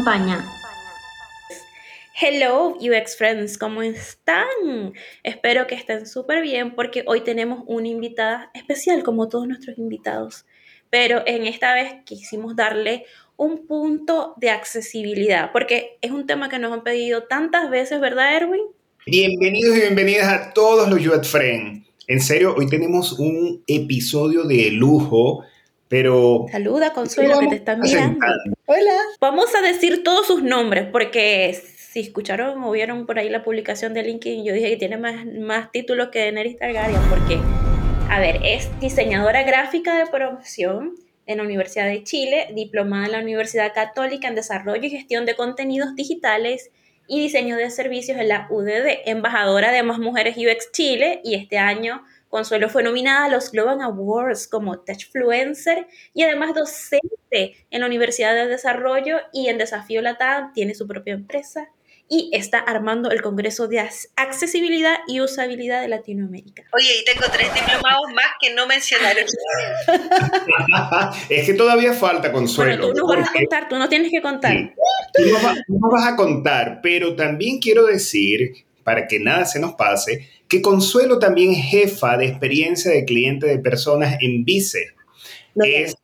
acompaña. Hello UX Friends, ¿cómo están? Espero que estén súper bien porque hoy tenemos una invitada especial como todos nuestros invitados, pero en esta vez quisimos darle un punto de accesibilidad porque es un tema que nos han pedido tantas veces, ¿verdad Erwin? Bienvenidos y bienvenidas a todos los UX Friends. En serio, hoy tenemos un episodio de lujo pero... Saluda, Consuelo, que te están mirando. Hola. Vamos a decir todos sus nombres, porque si escucharon o vieron por ahí la publicación de LinkedIn, yo dije que tiene más, más títulos que Daenerys Targaryen, porque, a ver, es diseñadora gráfica de promoción en la Universidad de Chile, diplomada en la Universidad Católica en Desarrollo y Gestión de Contenidos Digitales y Diseño de Servicios en la UDD, embajadora de Más Mujeres UX Chile y este año Consuelo fue nominada a los Global Awards como Techfluencer y además docente en la Universidad de Desarrollo y en Desafío Latam tiene su propia empresa y está armando el Congreso de Accesibilidad y Usabilidad de Latinoamérica. Oye, y tengo tres diplomados más que no mencionaron. es que todavía falta consuelo. Bueno, tú no vas a contar, tú no tienes que contar. Tú no vas a contar, pero también quiero decir, para que nada se nos pase, que Consuelo también es jefa de experiencia de cliente de personas en Vice. es,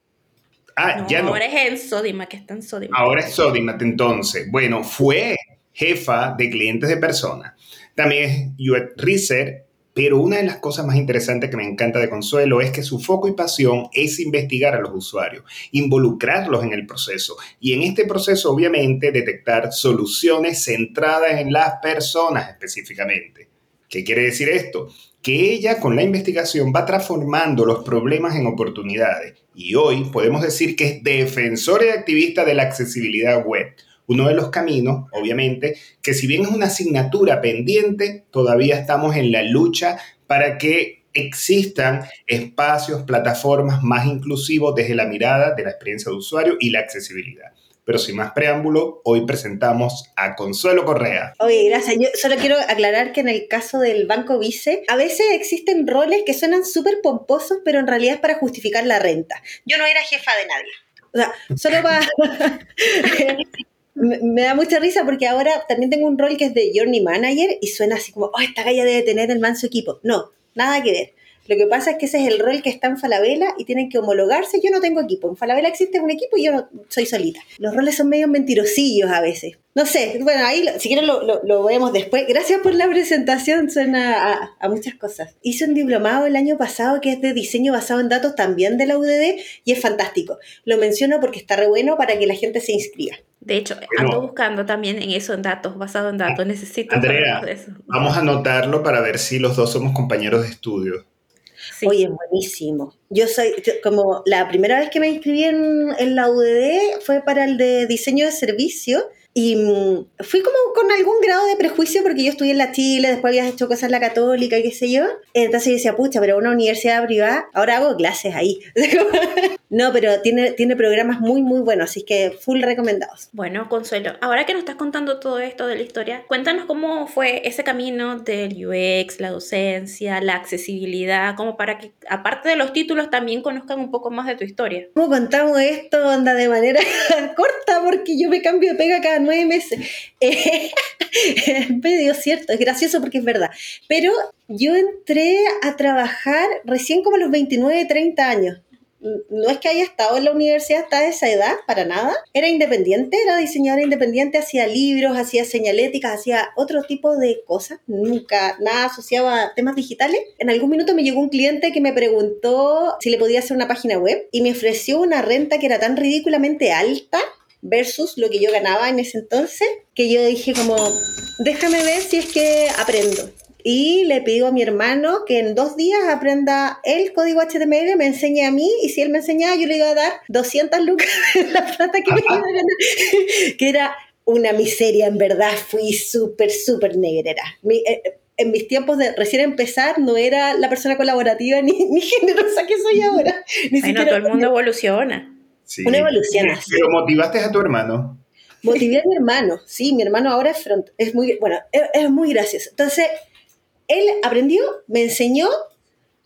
ah, ya no. Ahora es en Sodimac, que está en Sodimac. Ahora es Sodimac, entonces. Bueno, fue jefa de clientes de personas. También es UX Research, pero una de las cosas más interesantes que me encanta de Consuelo es que su foco y pasión es investigar a los usuarios, involucrarlos en el proceso y en este proceso obviamente detectar soluciones centradas en las personas específicamente. ¿Qué quiere decir esto? Que ella con la investigación va transformando los problemas en oportunidades y hoy podemos decir que es defensora y activista de la accesibilidad web. Uno de los caminos, obviamente, que si bien es una asignatura pendiente, todavía estamos en la lucha para que existan espacios, plataformas más inclusivos desde la mirada de la experiencia de usuario y la accesibilidad. Pero sin más preámbulo, hoy presentamos a Consuelo Correa. Oye, gracias. Yo solo quiero aclarar que en el caso del Banco Vice, a veces existen roles que suenan súper pomposos, pero en realidad es para justificar la renta. Yo no era jefa de nadie. O sea, solo para... me da mucha risa porque ahora también tengo un rol que es de Journey Manager y suena así como, oh, esta galla debe tener el manso equipo. No, nada que ver. Lo que pasa es que ese es el rol que está en Falabella y tienen que homologarse. Yo no tengo equipo. En Falabella existe un equipo y yo no, soy solita. Los roles son medio mentirosillos a veces. No sé, bueno, ahí si quieren lo, lo, vemos después. Gracias por la presentación, suena a, a, muchas cosas. Hice un diplomado el año pasado que es de diseño basado en datos también de la UDD y es fantástico. Lo menciono porque está re bueno para que la gente se inscriba. De hecho, ando buscando también en eso, en datos, basado en datos. Necesito Andrea, eso. Vamos a anotarlo para ver si los dos somos compañeros de estudio. Oye, buenísimo. Yo soy, como la primera vez que me inscribí en, en la UDD fue para el de diseño de servicio y mm, fui como con algún grado de prejuicio porque yo estudié en la Chile, después había hecho cosas en la Católica, qué sé yo. Entonces yo decía, pucha, pero una universidad privada, ahora hago clases ahí. no, pero tiene, tiene programas muy, muy buenos, así que full recomendados. Bueno, Consuelo, ahora que nos estás contando todo esto de la historia, cuéntanos cómo fue ese camino del UX, la docencia, la accesibilidad, como para que, aparte de los títulos, también conozcan un poco más de tu historia. ¿Cómo contamos esto, onda, de manera corta? Porque yo me cambio de pega cada nueve meses. Eh, medio cierto, es gracioso porque es verdad. Pero yo entré a trabajar recién como los 29, 30 años. No es que haya estado en la universidad hasta esa edad, para nada. Era independiente, era diseñadora independiente, hacía libros, hacía señaléticas, hacía otro tipo de cosas. Nunca nada asociado a temas digitales. En algún minuto me llegó un cliente que me preguntó si le podía hacer una página web y me ofreció una renta que era tan ridículamente alta versus lo que yo ganaba en ese entonces, que yo dije como, déjame ver si es que aprendo. Y le pido a mi hermano que en dos días aprenda el código HTML, me enseñe a mí, y si él me enseñaba, yo le iba a dar 200 lucas de la plata que me iba a ganar, que era una miseria, en verdad, fui súper, súper negrera. Eh, en mis tiempos de recién empezar no era la persona colaborativa ni, ni generosa que soy ahora. Ni Ay, no, todo el mundo evoluciona. Una evolución así. Pero motivaste a tu hermano. Motivé a mi hermano, sí, mi hermano ahora es front, es muy, bueno, es, muy gracioso. Entonces, él aprendió, me enseñó,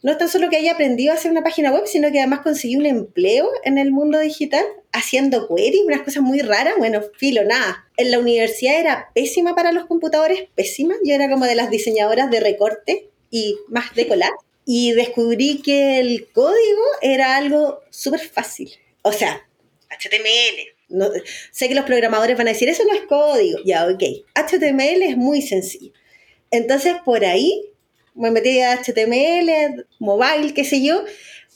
no es tan solo que haya aprendido a hacer una página web, sino que además conseguí un empleo en el mundo digital haciendo queries, unas cosas muy raras. Bueno, filo, nada. En la universidad era pésima para los computadores, pésima. Yo era como de las diseñadoras de recorte y más de colar. Y descubrí que el código era algo súper fácil. O sea, HTML. no, sé que los programadores van a decir, eso no es código. Ya, ok. HTML es muy sencillo. Entonces, por ahí me metí a HTML, mobile, qué sé yo,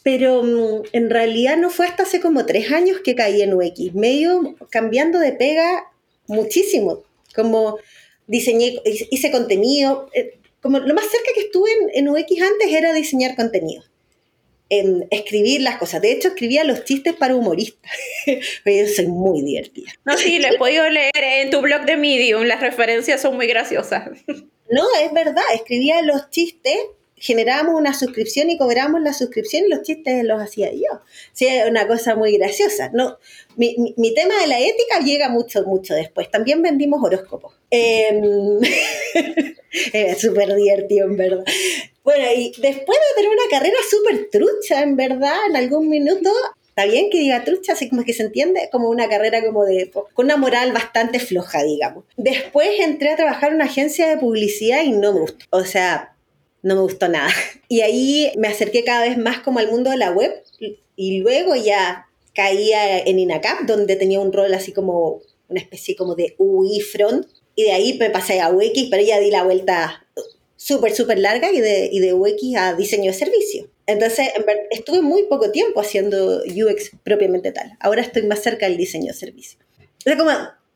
pero mm, en realidad no fue hasta hace como tres años que caí en UX, medio cambiando de pega muchísimo, como diseñé, hice contenido, eh, como lo más cerca que estuve en, en UX antes era diseñar contenido, en escribir las cosas, de hecho escribía los chistes para humoristas, yo soy muy divertida. No, sí, lo he podido leer en tu blog de Medium, las referencias son muy graciosas. No, es verdad, escribía los chistes, generábamos una suscripción y cobrábamos la suscripción y los chistes los hacía yo. Sí, es una cosa muy graciosa. No, mi, mi- mi tema de la ética llega mucho, mucho después. También vendimos horóscopos. Era súper divertido, en verdad. Bueno, y después de tener una carrera súper trucha, en verdad, en algún minuto, está bien que diga trucha, así como que se entiende, como una carrera como de, con una moral bastante floja, digamos. Después entré a trabajar en una agencia de publicidad y no me gustó. O sea, no me gustó nada. Y ahí me acerqué cada vez más como al mundo de la web y luego ya caía en INACAP, donde tenía un rol así como una especie como de UI front. Y de ahí me pasé a UX, pero ya di la vuelta súper, súper larga y de, y de UX a diseño de servicio. Entonces, estuve muy poco tiempo haciendo UX propiamente tal. Ahora estoy más cerca del diseño de servicio. Es como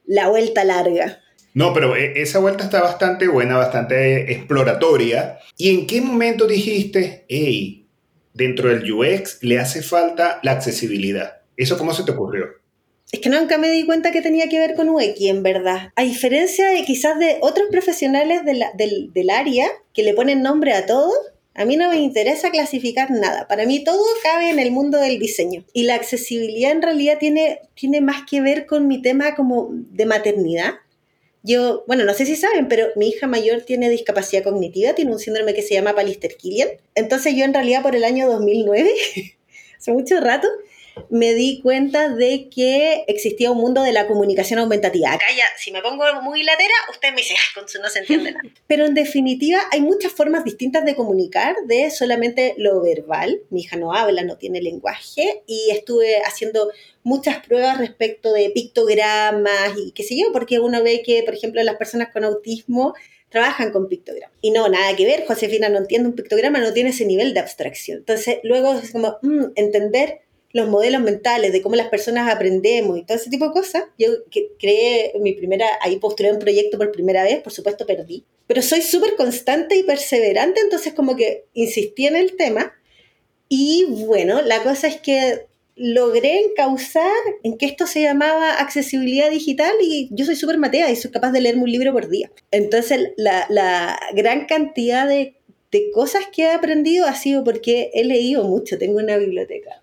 la vuelta larga. No, pero eh, esa vuelta está bastante buena, bastante exploratoria. ¿Y en qué momento dijiste, hey, dentro del UX le hace falta la accesibilidad? ¿Eso cómo se te ocurrió? Es que nunca me di cuenta que tenía que ver con UX, en verdad. A diferencia de quizás de otros profesionales de del, del área que le ponen nombre a todo, a mí no me interesa clasificar nada. Para mí todo cabe en el mundo del diseño. Y la accesibilidad en realidad tiene, tiene más que ver con mi tema como de maternidad. Yo, bueno, no sé si saben, pero mi hija mayor tiene discapacidad cognitiva, tiene un síndrome que se llama Palister-Killian. Entonces yo en realidad por el año 2009, hace mucho rato, me di cuenta de que existía un mundo de la comunicación aumentativa. Acá ya, si me pongo muy latera, usted me dice, "Ay, con su no se entiende nada. Pero en definitiva hay muchas formas distintas de comunicar, de solamente lo verbal. Mi hija no habla, no tiene lenguaje y estuve haciendo muchas pruebas respecto de pictogramas y qué sé yo, porque uno ve que, por ejemplo, las personas con autismo trabajan con pictogramas. Y no, nada que ver, Josefina no entiende un pictograma, no tiene ese nivel de abstracción. Entonces, luego es como mm, entender los modelos mentales, de cómo las personas aprendemos y todo ese tipo de cosas. Yo creé mi primera, ahí postulé un proyecto por primera vez, por supuesto perdí, pero soy súper constante y perseverante, entonces como que insistí en el tema y bueno, la cosa es que logré encauzar en que esto se llamaba accesibilidad digital y yo soy súper matea y soy capaz de leerme un libro por día. Entonces la, la gran cantidad de, de cosas que he aprendido ha sido porque he leído mucho, tengo una biblioteca.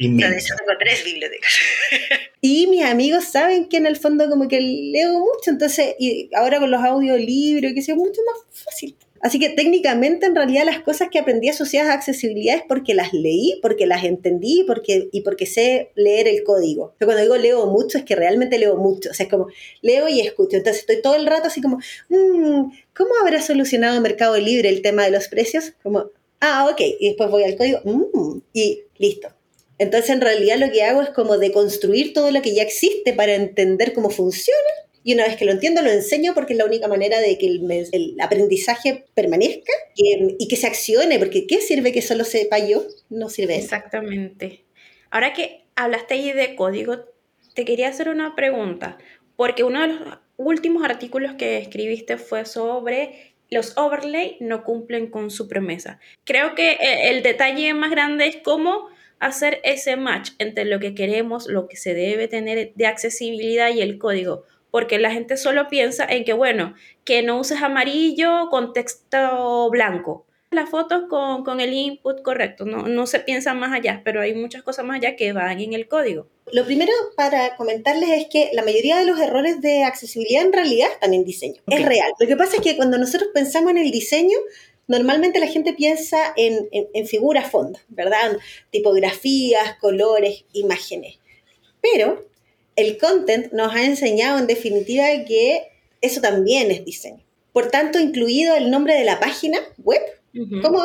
O sea, de Inmensa. hecho tengo tres bibliotecas. Y mis amigos saben que en el fondo como que leo mucho, entonces, y ahora con los audiolibros, que sea mucho más fácil. Así que técnicamente en realidad las cosas que aprendí asociadas a accesibilidad es porque las leí, porque las entendí porque, y porque sé leer el código. Pero cuando digo leo mucho es que realmente leo mucho, o sea, es como leo y escucho. Entonces estoy todo el rato así como, "Mm, ¿cómo habrá solucionado Mercado Libre el tema de los precios? Como, ah, ok, y después voy al código, "Mm", y listo. Entonces, en realidad lo que hago es como deconstruir todo lo que ya existe para entender cómo funciona. Y una vez que lo entiendo, lo enseño porque es la única manera de que el, aprendizaje permanezca y, que se accione. Porque ¿qué sirve que solo sepa yo? No sirve. Exactamente. Ahora que hablaste ahí de código, te quería hacer una pregunta, porque uno de los últimos artículos que escribiste fue sobre los overlay no cumplen con su promesa. Creo que eh, el detalle más grande es cómo hacer ese match entre lo que queremos, lo que se debe tener de accesibilidad y el código, porque la gente solo piensa en que, bueno, que no uses amarillo con texto blanco las fotos con, con el input correcto, no, no se piensa más allá, pero hay muchas cosas más allá que van en el código. Lo primero para comentarles es que la mayoría de los errores de accesibilidad en realidad están en diseño. Ok. Es real. Lo que pasa es que cuando nosotros pensamos en el diseño, normalmente la gente piensa en, en, en figuras fondos, ¿verdad? Tipografías, colores, imágenes. Pero el content nos ha enseñado en definitiva que eso también es diseño. Por tanto, incluido el nombre de la página web, ¿cómo,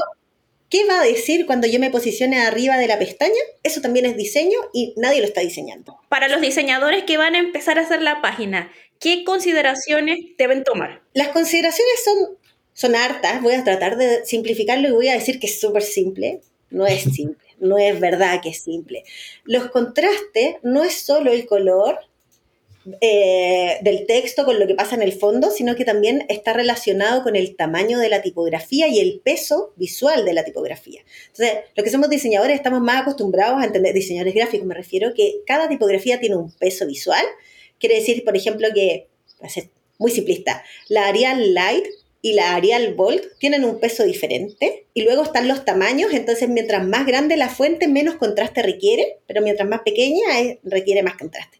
¿qué va a decir cuando yo me posicione arriba de la pestaña? Eso también es diseño y nadie lo está diseñando. Para los diseñadores que van a empezar a hacer la página, ¿qué consideraciones deben tomar? Las consideraciones son, son hartas, voy a tratar de simplificarlo y voy a decir que es súper simple. No es simple, no es verdad que es simple. Los contrastes no es solo el color, eh, del texto con lo que pasa en el fondo, sino que también está relacionado con el tamaño de la tipografía y el peso visual de la tipografía. Entonces, los que somos diseñadores estamos más acostumbrados a entender, diseñadores gráficos me refiero, que cada tipografía tiene un peso visual. Quiere decir, por ejemplo, que, muy simplista, la Arial Light y la Arial Bold tienen un peso diferente y luego están los tamaños, entonces mientras más grande la fuente, menos contraste requiere, pero mientras más pequeña es, requiere más contraste.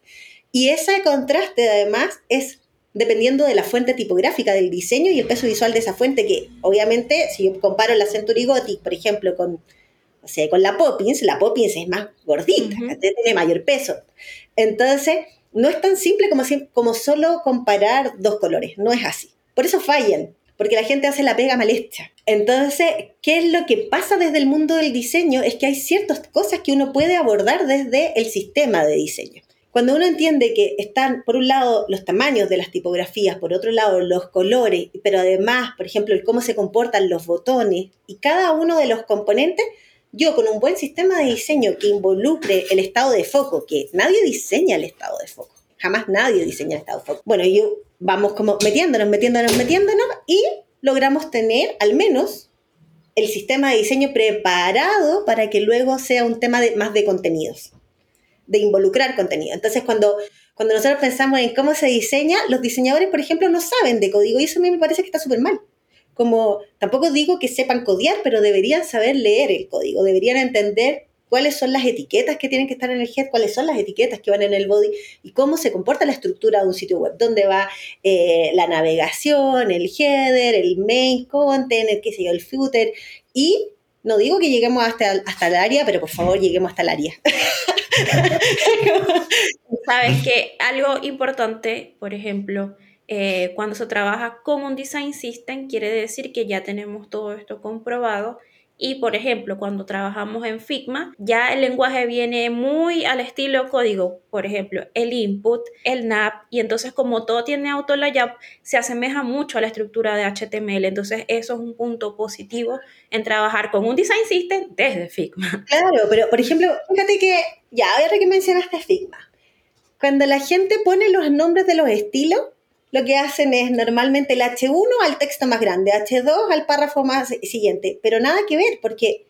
Y ese contraste además es dependiendo de la fuente tipográfica del diseño y el peso visual de esa fuente, que obviamente si yo comparo la Century Gothic, por ejemplo, con, o sea, con la Poppins, la Poppins es más gordita, uh -huh. tiene mayor peso. Entonces, no es tan simple como, como solo comparar dos colores, no es así. Por eso fallan, porque la gente hace la pega mal hecha. Entonces, ¿qué es lo que pasa desde el mundo del diseño? Es que hay ciertas cosas que uno puede abordar desde el sistema de diseño. Cuando uno entiende que están, por un lado, los tamaños de las tipografías, por otro lado, los colores, pero además, por ejemplo, el cómo se comportan los botones y cada uno de los componentes, yo con un buen sistema de diseño que involucre el estado de foco, que nadie diseña el estado de foco, jamás nadie diseña de foco. Bueno, yo vamos como metiéndonos, metiéndonos, metiéndonos y logramos tener al menos el sistema de diseño preparado para que luego sea un tema de, más de contenidos de involucrar contenido. Entonces, cuando, cuando nosotros pensamos en cómo se diseña, los diseñadores, por ejemplo, no saben de código y eso a mí me parece que está súper mal. Como tampoco digo que sepan codiar, pero deberían saber leer el código, deberían entender cuáles son las etiquetas que tienen que estar en el head, cuáles son las etiquetas que van en el body y cómo se comporta la estructura de un sitio web, dónde va eh, la navegación, el header, el main content, el, qué sé yo, el footer y no digo que lleguemos hasta, hasta el área, pero por favor lleguemos hasta el área. Sabes que algo importante, por ejemplo, eh, cuando se trabaja con un design system, quiere decir que ya tenemos todo esto comprobado y, por ejemplo, cuando trabajamos en Figma, ya el lenguaje viene muy al estilo código. Por ejemplo, el input, el NAP, y entonces como todo tiene auto layup, se asemeja mucho a la estructura de HTML. Entonces, eso es un punto positivo en trabajar con un design system desde Figma. Claro, pero por ejemplo, fíjate que, ya, ahora que mencionaste Figma, cuando la gente pone los nombres de los estilos, lo que hacen es normalmente el H1 al texto más grande, H2 al párrafo más siguiente, pero nada que ver porque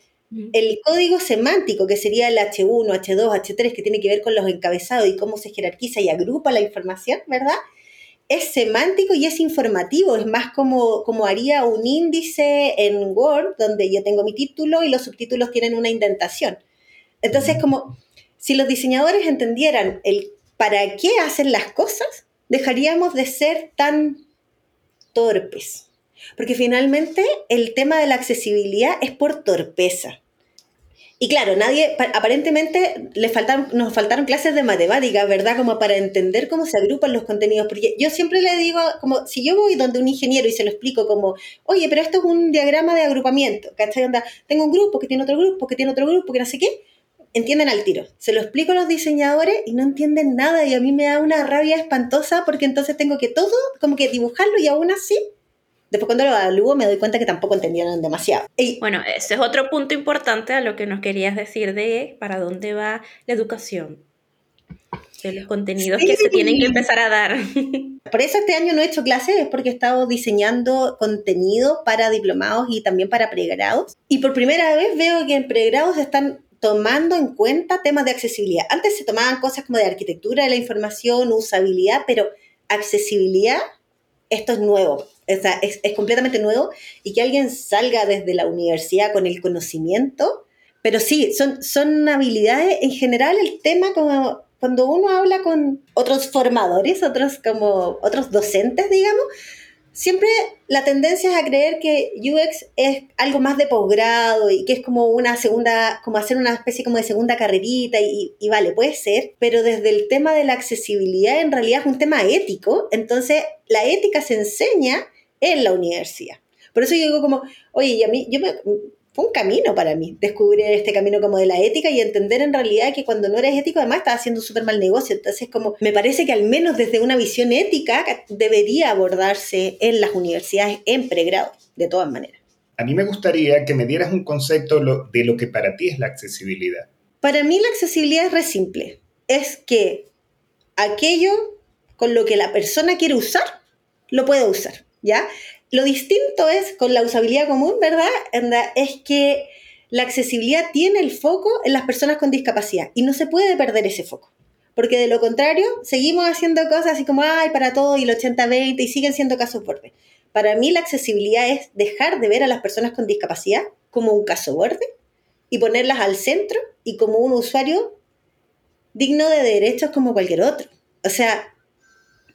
el código semántico, que sería el H1, H2, H3, que tiene que ver con los encabezados y cómo se jerarquiza y agrupa la información, ¿verdad? Es semántico y es informativo, es más como, como haría un índice en Word, donde yo tengo mi título y los subtítulos tienen una indentación. Entonces, como si los diseñadores entendieran el para qué hacen las cosas, dejaríamos de ser tan torpes. Porque finalmente el tema de la accesibilidad es por torpeza. Y claro, nadie, aparentemente le faltaron, nos faltaron clases de matemáticas, ¿verdad? Como para entender cómo se agrupan los contenidos. Porque yo siempre le digo, como si yo voy donde un ingeniero y se lo explico como, oye, pero esto es un diagrama de agrupamiento, ¿cachai? Onda, tengo un grupo que tiene otro grupo, que tiene otro grupo, que no sé qué entienden al tiro. Se lo explico a los diseñadores y no entienden nada y a mí me da una rabia espantosa porque entonces tengo que todo como que dibujarlo y aún así, después cuando lo evalúo me doy cuenta que tampoco entendieron demasiado. Y, bueno, ese es otro punto importante a lo que nos querías decir de para dónde va la educación. De los contenidos sí. que se tienen que empezar a dar. Por eso este año no he hecho clases, es porque he estado diseñando contenido para diplomados y también para pregrados. Y por primera vez veo que en pregrados están tomando en cuenta temas de accesibilidad. Antes se tomaban cosas como de arquitectura de la información, usabilidad, pero accesibilidad, esto es nuevo, o sea, es, completamente nuevo. Y que alguien salga desde la universidad con el conocimiento, pero sí, son, son habilidades, en general el tema como cuando uno habla con otros formadores, otros como otros docentes, digamos, siempre la tendencia es a creer que UX es algo más de posgrado y que es como una segunda, como hacer una especie como de segunda carrerita y, y, vale, puede ser, pero desde el tema de la accesibilidad en realidad es un tema ético, entonces la ética se enseña en la universidad. Por eso yo digo como, oye, y a mí, yo me, fue un camino para mí, descubrir este camino como de la ética y entender en realidad que cuando no eres ético además estás haciendo súper mal negocio. Entonces, como me parece que al menos desde una visión ética debería abordarse en las universidades en pregrado, de todas maneras. A mí me gustaría que me dieras un concepto de lo que para ti es la accesibilidad. Para mí la accesibilidad es re simple. Es que aquello con lo que la persona quiere usar, lo puede usar, ¿ya? Lo distinto es con la usabilidad común, ¿verdad? Es que la accesibilidad tiene el foco en las personas con discapacidad y no se puede perder ese foco. Porque de lo contrario, seguimos haciendo cosas así como, ay, para todo y el 80-20 y siguen siendo casos borde. Para mí la accesibilidad es dejar de ver a las personas con discapacidad como un caso borde y ponerlas al centro y como un usuario digno de derechos como cualquier otro. O sea,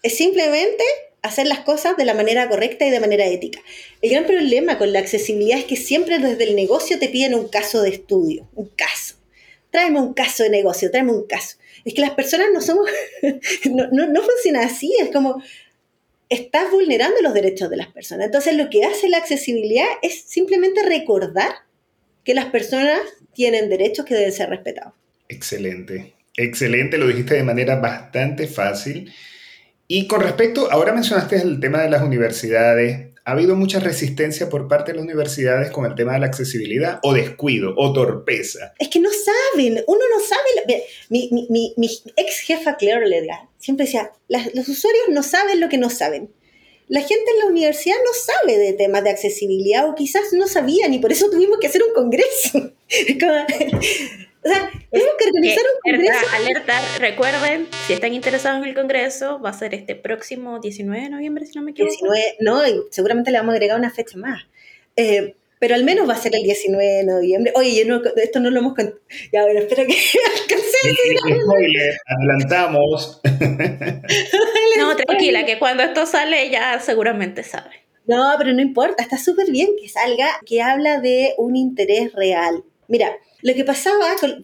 es simplemente hacer las cosas de la manera correcta y de manera ética. El gran problema con la accesibilidad es que siempre desde el negocio te piden un caso de estudio, un caso. Tráeme un caso de negocio, tráeme un caso. Es que las personas no somos, no, no, funciona así, es como, estás vulnerando los derechos de las personas. Entonces lo que hace la accesibilidad es simplemente recordar que las personas tienen derechos que deben ser respetados. Excelente, excelente, lo dijiste de manera bastante fácil. Y con respecto, ahora mencionaste el tema de las universidades. ¿Ha habido mucha resistencia por parte de las universidades con el tema de la accesibilidad o descuido o torpeza? Es que no saben, uno no sabe. Mi, mi, mi, ex jefa Claire Ledgar siempre decía, los usuarios no saben lo que no saben. La gente en la universidad no sabe de temas de accesibilidad o quizás no sabían y por eso tuvimos que hacer un congreso. O sea, tenemos que organizar un congreso. Alerta, recuerden, si están interesados en el congreso, va a ser este próximo 19 de noviembre, si no me equivoco. 19, no, y seguramente le vamos a agregar una fecha más. Eh, pero al menos va a ser el 19 de noviembre. Oye, yo no, esto no lo hemos contado. Ya, bueno, espero que alcancé. adelantamos. no, tranquila, que cuando esto sale ya seguramente sabe. No, pero no importa, está súper bien que salga, que habla de un interés real. Mira, lo que pasaba con,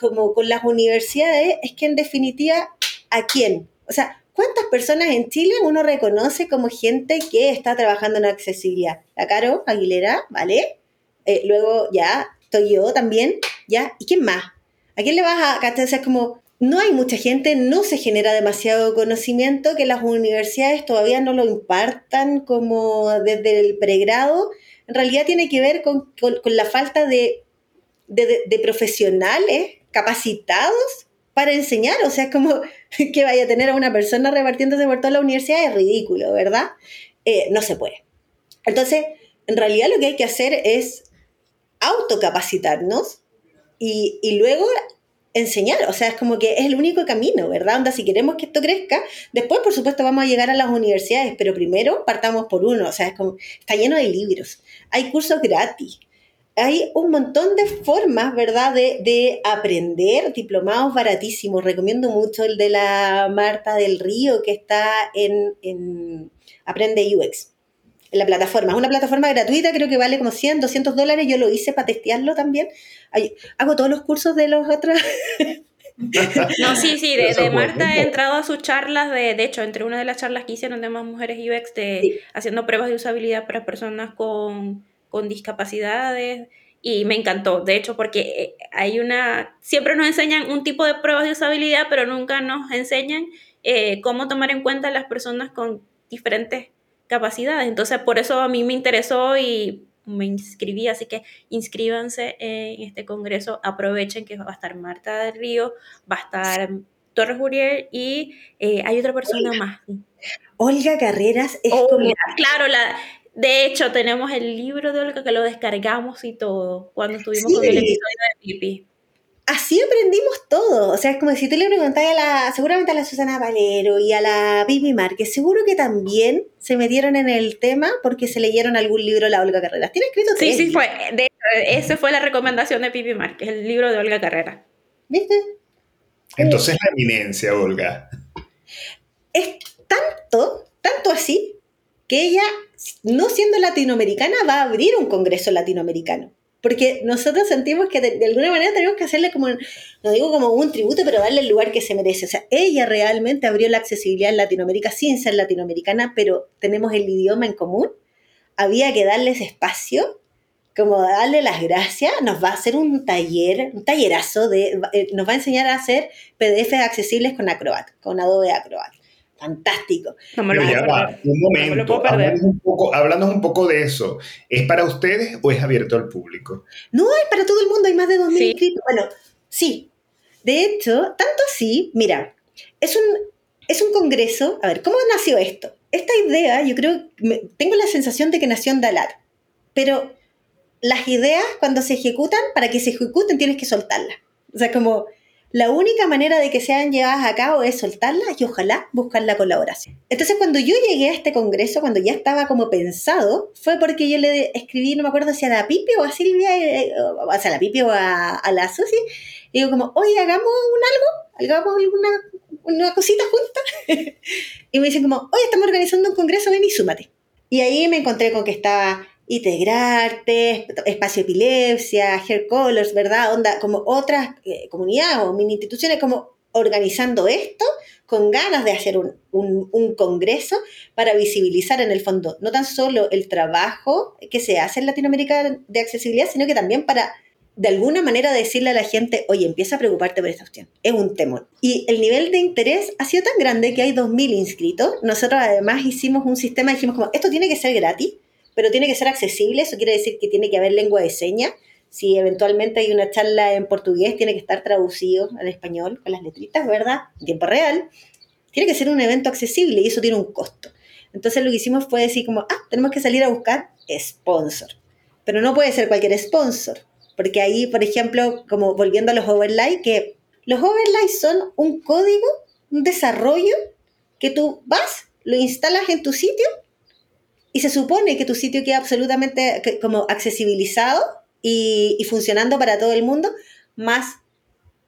como con las universidades es que en definitiva, ¿a quién? O sea, ¿cuántas personas en Chile uno reconoce como gente que está trabajando en accesibilidad? La Caro Aguilera, ¿vale? Eh, luego ya, estoy yo también, ¿ya? ¿Y quién más? ¿A quién le vas a O sea, como, no hay mucha gente, no se genera demasiado conocimiento, que las universidades todavía no lo impartan como desde el pregrado. En realidad tiene que ver con la falta de de, profesionales capacitados para enseñar. O sea, es como que vaya a tener a una persona repartiéndose por toda la universidad es ridículo, ¿verdad? Eh, no se puede. Entonces, en realidad lo que hay que hacer es autocapacitarnos y, y luego enseñar, o sea, es como que es el único camino, ¿verdad? Onda, si queremos que esto crezca, después por supuesto vamos a llegar a las universidades, pero primero partamos por uno, o sea, es como, está lleno de libros, hay cursos gratis, hay un montón de formas, ¿verdad?, de, aprender, diplomados baratísimos. Recomiendo mucho el de la Marta del Río, que está en, Aprende UX, en la plataforma. Es una plataforma gratuita, creo que vale como 100, 200 dólares. Yo lo hice para testearlo también. Hago todos los cursos de los otros. No, sí, sí, de, Marta he entrado a sus charlas, de, de hecho, entre una de las charlas que hicieron de más mujeres UX, de, haciendo pruebas de usabilidad para personas con con discapacidades y me encantó, de hecho, porque eh, hay una, siempre nos enseñan un tipo de pruebas de usabilidad, pero nunca nos enseñan eh, cómo tomar en cuenta a las personas con diferentes capacidades. Entonces, por eso a mí me interesó y me inscribí, así que inscríbanse en este congreso, aprovechen que va a estar Marta del Río, va a estar Torres Juriel y eh, hay otra persona más. Olga Carreras es Claro, la, de hecho, tenemos el libro de Olga que lo descargamos y todo cuando estuvimos con el episodio de Pipi. Así aprendimos todo. O sea, es como si tú le preguntas a la, seguramente a la Susana Valero y a la Pipi Márquez, seguro que también se metieron en el tema porque se leyeron algún libro de la Olga Carreras. ¿Tiene escrito Sí, sí, fue. De hecho, esa fue la recomendación de Pipi Márquez, el libro de Olga Carreras. ¿Viste? Entonces, la eminencia, Olga. Es tanto, tanto así, que ella, no siendo latinoamericana, va a abrir un congreso latinoamericano. Porque nosotros sentimos que de, de alguna manera tenemos que hacerle como, no digo como un tributo, pero darle el lugar que se merece. O sea, ella realmente abrió la accesibilidad en Latinoamérica sin ser latinoamericana, pero tenemos el idioma en común. Había que darles espacio como darle las gracias, nos va a hacer un taller, un tallerazo de, eh, nos va a enseñar a hacer PDFs accesibles con Acrobat, con Adobe Acrobat. Fantástico. No me lo Pero puedo ya va, perder. un No me lo momento, puedo perder. un, poco, háblanos un poco de eso. ¿Es para ustedes o es abierto al público? No, es para todo el mundo, hay más de 2.000 Sí. inscritos. Bueno, sí. De hecho, tanto así, mira, es un, es un congreso. A ver, ¿cómo nació esto? Esta idea, yo creo, me- tengo la sensación de que nació en Dalat, pero las ideas cuando se ejecutan, para que se ejecuten tienes que soltarlas. O sea, como la única manera de que sean llevadas a cabo es soltarlas y ojalá buscar la colaboración. Entonces, cuando yo llegué a este congreso, cuando ya estaba como pensado, fue porque yo le escribí, no me acuerdo si a la Pipi o a Silvia, eh, o sea, a la Pipi o a, a la Susi, y digo como, oye, hagamos un algo, hagamos alguna una cosita juntas. y me dicen como, oye, estamos organizando un congreso, ven y súmate. Y ahí me encontré con que estaba Integrarte, Espacio Epilepsia, Hair Colors, ¿verdad? Onda, como otras eh, comunidades o mini instituciones como organizando esto con ganas de hacer un, un- un congreso para visibilizar en el fondo no tan solo el trabajo que se hace en Latinoamérica de accesibilidad, sino que también para de alguna manera decirle a la gente, oye, empieza a preocuparte por esta cuestión. Es un temor. Y el nivel de interés ha sido tan grande que hay 2.000 inscritos. Nosotros además hicimos un sistema, dijimos como, esto tiene que ser gratis, pero tiene que ser accesible. Eso quiere decir que tiene que haber lengua de señas. Si eventualmente hay una charla en portugués, tiene que estar traducido al español con las letritas, ¿verdad? En tiempo real. Tiene que ser un evento accesible y eso tiene un costo. Entonces lo que hicimos fue decir como, ah, tenemos que salir a buscar sponsor. Pero no puede ser cualquier sponsor. Porque ahí, por ejemplo, como volviendo a los overlays, que los overlays son un código, un desarrollo que tú vas, lo instalas en tu sitio y se supone que tu sitio queda absolutamente como accesibilizado y, y funcionando para todo el mundo, más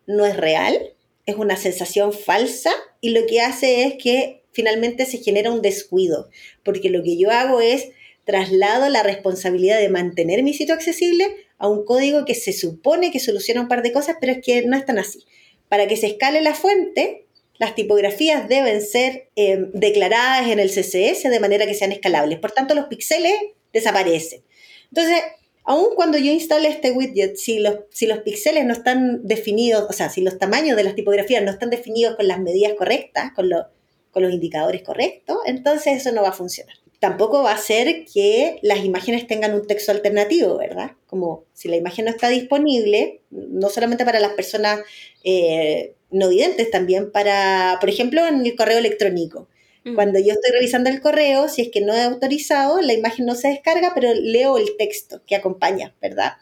no es real, es una sensación falsa y lo que hace es que finalmente se genera un descuido, porque lo que yo hago es traslado la responsabilidad de mantener mi sitio accesible a un código que se supone que soluciona un par de cosas, pero es que no es tan así. Para que se escale la fuente, las tipografías deben ser eh, declaradas en el CSS de manera que sean escalables. Por tanto, los píxeles desaparecen. Entonces, aun cuando yo instale este widget, si los, si los píxeles no están definidos, o sea, si los tamaños de las tipografías no están definidos con las medidas correctas, con, lo- con los indicadores correctos, entonces eso no va a funcionar. Tampoco va a ser que las imágenes tengan un texto alternativo, ¿verdad? Como si la imagen no está disponible, no solamente para las personas eh, no videntes, también para, por ejemplo, en el correo electrónico. Mm. Cuando yo estoy revisando el correo, si es que no he autorizado, la imagen no se descarga, pero leo el texto que acompaña, ¿verdad?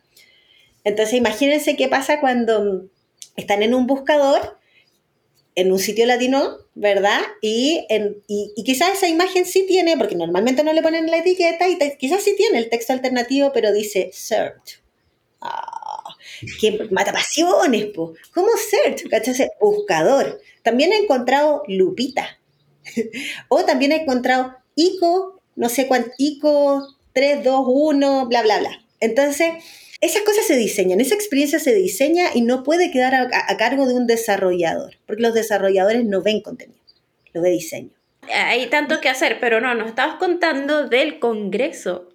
Entonces imagínense qué pasa cuando están en un buscador, en un sitio latino, ¿verdad? Y, en- y, y quizás esa imagen sí tiene, porque normalmente no le ponen la etiqueta, y te- quizás sí tiene el texto alternativo, pero dice search. Ah, que mata pasiones, po. ¿Cómo search? ¿Cachai? Buscador. También he encontrado lupita. o también he encontrado ICO, no sé cuánto, ICO 321, bla, bla, bla. Entonces, esas cosas se diseñan, esa experiencia se diseña y no puede quedar a, a cargo de un desarrollador, porque los desarrolladores no ven contenido, lo ve diseño. Hay tanto que hacer, pero no, nos estabas contando del Congreso.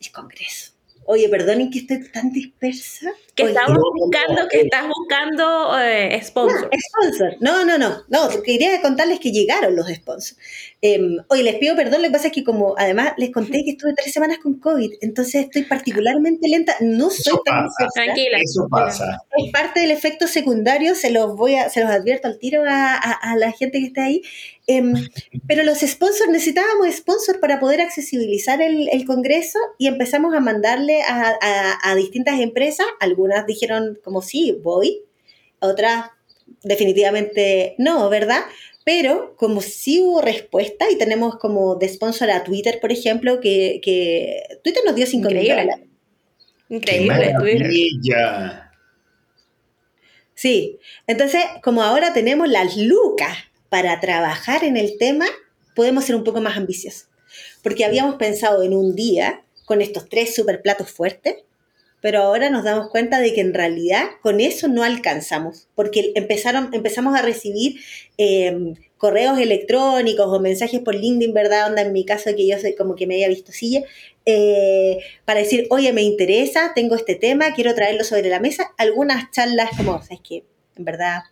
El Congreso. Oye, perdonen que esté tan dispersa. Que estabas no, buscando, no, que estás buscando eh, sponsor. Ah, sponsor. No, no, no. No, quería contarles que llegaron los sponsors. Eh, oye, les pido perdón, lo que pasa es que como además les conté que estuve tres semanas con COVID, entonces estoy particularmente lenta. No soy Eso tan pasa. Tranquila. Eso pasa. Es parte del efecto secundario, se los voy a, se los advierto al tiro a, a- a la gente que está ahí. Em, pero los sponsors, necesitábamos sponsors para poder accesibilizar el, el congreso y empezamos a mandarle a, a- a distintas empresas. Algunas dijeron como sí, voy. Otras definitivamente no, ¿verdad? Pero como sí hubo respuesta y tenemos como de sponsor a Twitter, por ejemplo, que, que Twitter nos dio 5 mil Increíble. dólares. ¡Qué Increíble, Twitter. Sí, entonces como ahora tenemos las lucas para trabajar en el tema, podemos ser un poco más ambiciosos. porque habíamos pensado en un día con estos tres super platos fuertes, pero ahora nos damos cuenta de que en realidad con eso no alcanzamos, porque empezaron, empezamos a recibir eh, correos electrónicos o mensajes por LinkedIn, ¿verdad? Onda, en mi caso, que yo soy como que me había visto silla, eh, para decir, oye, me interesa, tengo este tema, quiero traerlo sobre la mesa. Algunas charlas como, ¿sabes qué? En verdad,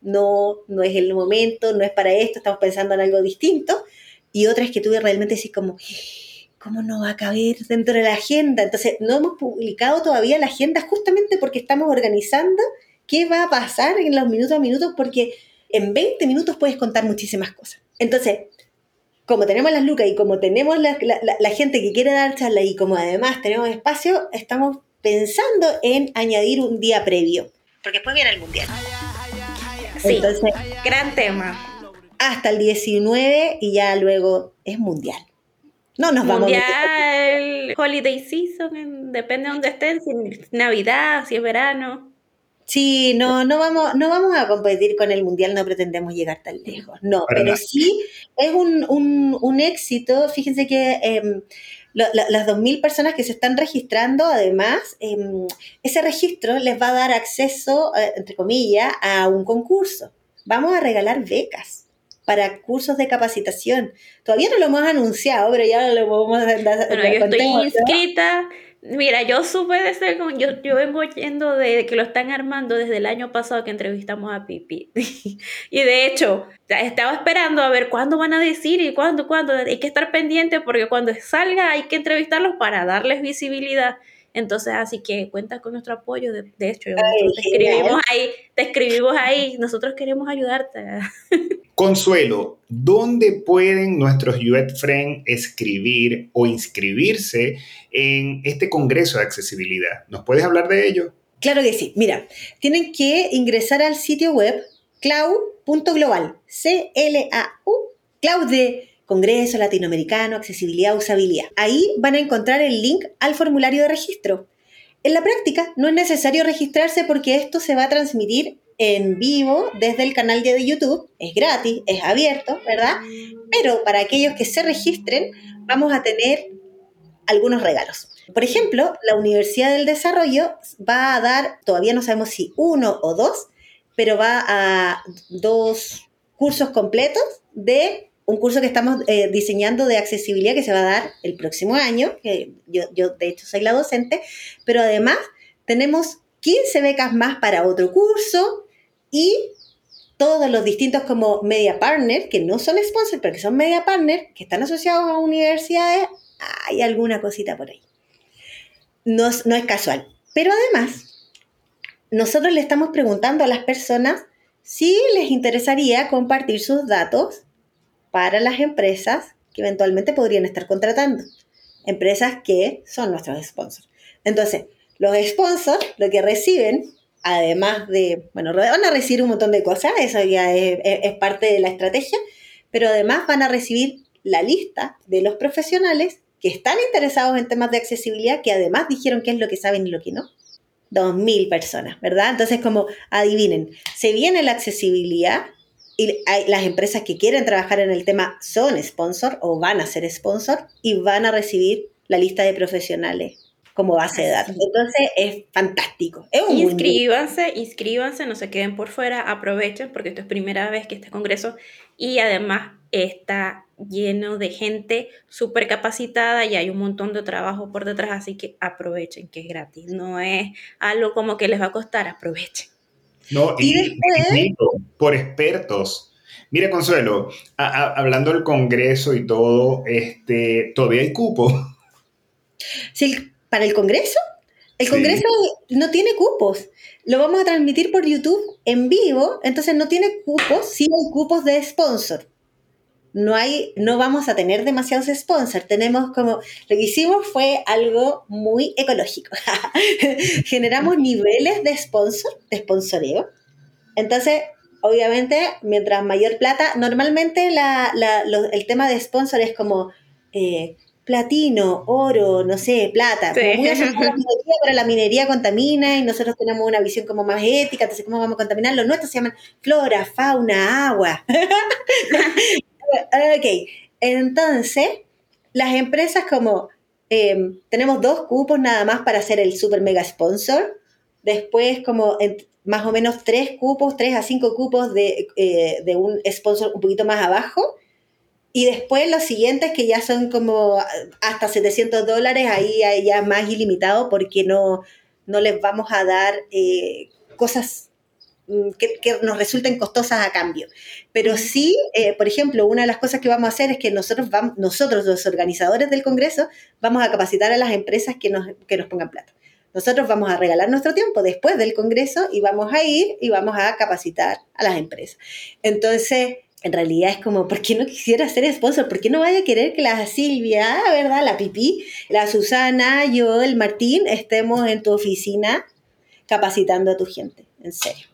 no, no es el momento, no es para esto, estamos pensando en algo distinto. Y otras que tuve realmente así como, ¿cómo no va a caber dentro de la agenda? Entonces, no hemos publicado todavía la agenda justamente porque estamos organizando qué va a pasar en los minutos a minutos, porque en 20 minutos puedes contar muchísimas cosas. Entonces, como tenemos las lucas y como tenemos la, la gente que quiere dar charla y como además tenemos espacio, estamos pensando en añadir un día previo. Porque después viene el mundial. Sí, Entonces, gran tema. hasta el 19 y ya luego es mundial. No nos vamos Mundial, holiday season, en- depende de dónde estén, si es Navidad, si es verano. Sí, no, no vamos, no vamos a competir con el mundial, no pretendemos llegar tan lejos. No, Para pero nada. sí es un, un- un éxito. Fíjense que em, lo- la- las 2.000 personas que se están registrando, además, em, ese registro les va a dar acceso, eh, entre comillas, a un concurso. Vamos a regalar becas para cursos de capacitación. Todavía no lo hemos anunciado, pero ya lo vamos a dar. Bueno, yo estoy inscrita. Mira, yo supe de ese, yo, yo vengo yendo de que lo están armando desde el año pasado que entrevistamos a Pipi. y de hecho, estaba esperando a ver cuándo van a decir y cuándo, cuándo. Hay que estar pendiente porque cuando salga hay que entrevistarlos para darles visibilidad. Entonces, así que cuenta con nuestro apoyo. De, de hecho, nosotros te genial. escribimos ahí, te escribimos ahí. Nosotros queremos ayudarte. Consuelo, ¿dónde pueden nuestros UET Friends escribir o inscribirse en este Congreso de Accesibilidad? ¿Nos puedes hablar de ello? Claro que sí. Mira, tienen que ingresar al sitio web clau.global. C-L-A-U. De Congreso Latinoamericano, Accesibilidad, Usabilidad. Ahí van a encontrar el link al formulario de registro. En la práctica, no es necesario registrarse porque esto se va a transmitir en vivo desde el canal de YouTube. Es gratis, es abierto, ¿verdad? Pero para aquellos que se registren, vamos a tener algunos regalos. Por ejemplo, la Universidad del Desarrollo va a dar, todavía no sabemos si uno o dos, pero va a dos cursos completos de un curso que estamos eh, diseñando de accesibilidad que se va a dar el próximo año, yo, yo de hecho soy la docente, pero además tenemos 15 becas más para otro curso y todos los distintos como media partner, que no son sponsors, pero que son media partner, que están asociados a universidades, hay alguna cosita por ahí. No, no es casual. Pero además, nosotros le estamos preguntando a las personas si les interesaría compartir sus datos para las empresas que eventualmente podrían estar contratando. Empresas que son nuestros sponsors. Entonces, los sponsors lo que reciben, además de, bueno, van a recibir un montón de cosas, eso ya es, parte de la estrategia, pero además van a recibir la lista de los profesionales que están interesados en temas de accesibilidad, que además dijeron qué es lo que saben y lo que no. 2.000 personas, ¿verdad? Entonces, como adivinen, se viene la accesibilidad y hay, las empresas que quieren trabajar en el tema son sponsor o van a ser sponsor y van a recibir la lista de profesionales como base de datos. Entonces, es fantástico. Es un. Inscríbanse, inscríbanse, no se queden por fuera, aprovechen porque esto es primera vez que este congreso y además está lleno de gente súper capacitada y hay un montón de trabajo por detrás, así que aprovechen, que es gratis, no es algo como que les va a costar, aprovechen. No, Y después- por expertos. Mira, Consuelo, a- a- hablando del Congreso y todo, este, todavía hay cupo. El- para el Congreso, el Sí. Congreso no tiene cupos. Lo vamos a transmitir por YouTube en vivo, entonces no tiene cupos, sí hay cupos de sponsor. No hay, no vamos a tener demasiados sponsors. Tenemos como, lo que hicimos fue algo muy ecológico. Generamos niveles de sponsor, de sponsoreo. Entonces, obviamente, mientras mayor plata, normalmente la- la- lo- el tema de sponsor es como eh, platino, oro, no sé, plata. Sí. Como muy asociado a la minería, pero la minería contamina y nosotros tenemos una visión como más ética, entonces, ¿cómo vamos a contaminar? Los nuestros se llaman flora, fauna, agua. ok, entonces, las empresas como eh, tenemos dos cupos nada más para ser el super mega sponsor, después como en- más o menos tres cupos, tres a cinco cupos de, eh, de un sponsor un poquito más abajo, y después los siguientes que ya son como hasta 700 dólares, ahí ya más ilimitado porque no, no les vamos a dar eh, cosas que, que nos resulten costosas a cambio. Pero sí, eh, por ejemplo, una de las cosas que vamos a hacer es que nosotros, vamos, nosotros los organizadores del Congreso, vamos a capacitar a las empresas que nos, que nos pongan plata. Nosotros vamos a regalar nuestro tiempo después del Congreso y vamos a ir y vamos a capacitar a las empresas. Entonces, en realidad es como, ¿por qué no quisiera ser sponsor? ¿Por qué no vaya a querer que la Silvia, ¿verdad? La Pipi, la Susana, yo, el Martín, estemos en tu oficina capacitando a tu gente? En serio.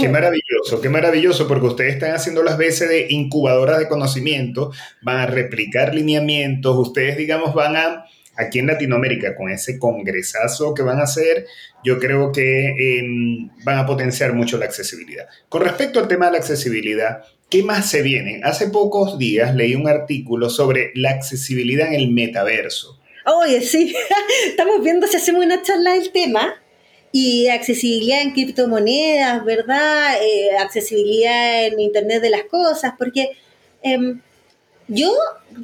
Qué maravilloso, qué maravilloso, porque ustedes están haciendo las veces de incubadoras de conocimiento, van a replicar lineamientos, ustedes, digamos, van a, aquí en Latinoamérica, con ese congresazo que van a hacer, yo creo que eh, van a potenciar mucho la accesibilidad. Con respecto al tema de la accesibilidad, ¿qué más se viene? Hace pocos días leí un artículo sobre la accesibilidad en el metaverso. Oye, sí, estamos viendo si hacemos una charla del tema. Y accesibilidad en criptomonedas, ¿verdad? Eh, accesibilidad en Internet de las Cosas, porque em, yo,